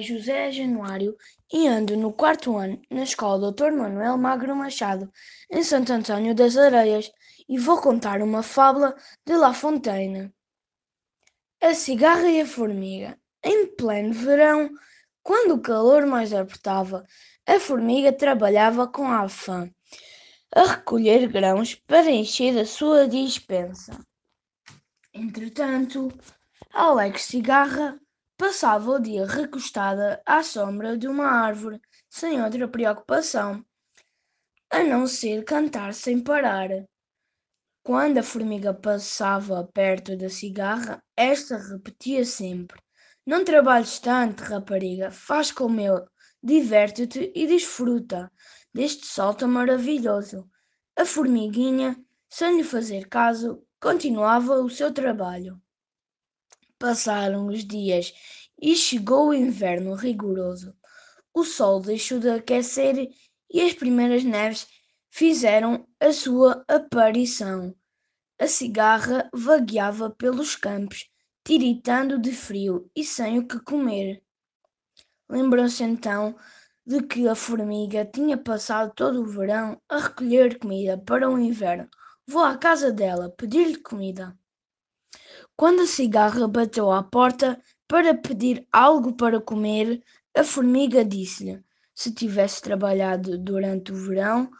José Januário e ando no quarto ano na escola Dr. Manuel Magro Machado, em Santo Antônio das Areias, e vou contar uma fábula de La Fontaine. A cigarra e a formiga. Em pleno verão, quando o calor mais apertava, a formiga trabalhava com afã a recolher grãos para encher a sua dispensa. Entretanto, a alegre cigarra Passava o dia recostada à sombra de uma árvore, sem outra preocupação, a não ser cantar sem parar. Quando a formiga passava perto da cigarra, esta repetia sempre: Não trabalhes tanto, rapariga, faz como eu, diverte-te e desfruta deste sol tão maravilhoso. A formiguinha, sem lhe fazer caso, continuava o seu trabalho. Passaram os dias e chegou o inverno rigoroso. O sol deixou de aquecer e as primeiras neves fizeram a sua aparição. A cigarra vagueava pelos campos, tiritando de frio e sem o que comer. Lembrou-se então de que a formiga tinha passado todo o verão a recolher comida para o inverno. Vou à casa dela pedir-lhe comida. Quando a cigarra bateu à porta para pedir algo para comer, a formiga disse-lhe: Se tivesse trabalhado durante o verão,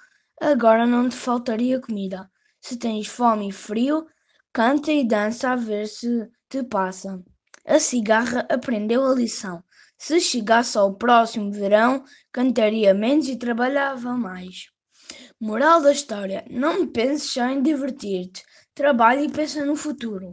agora não te faltaria comida. Se tens fome e frio, canta e dança a ver se te passa. A cigarra aprendeu a lição. Se chegasse ao próximo verão, cantaria menos e trabalhava mais. Moral da história: não penses só em divertir-te, trabalhe e pensa no futuro.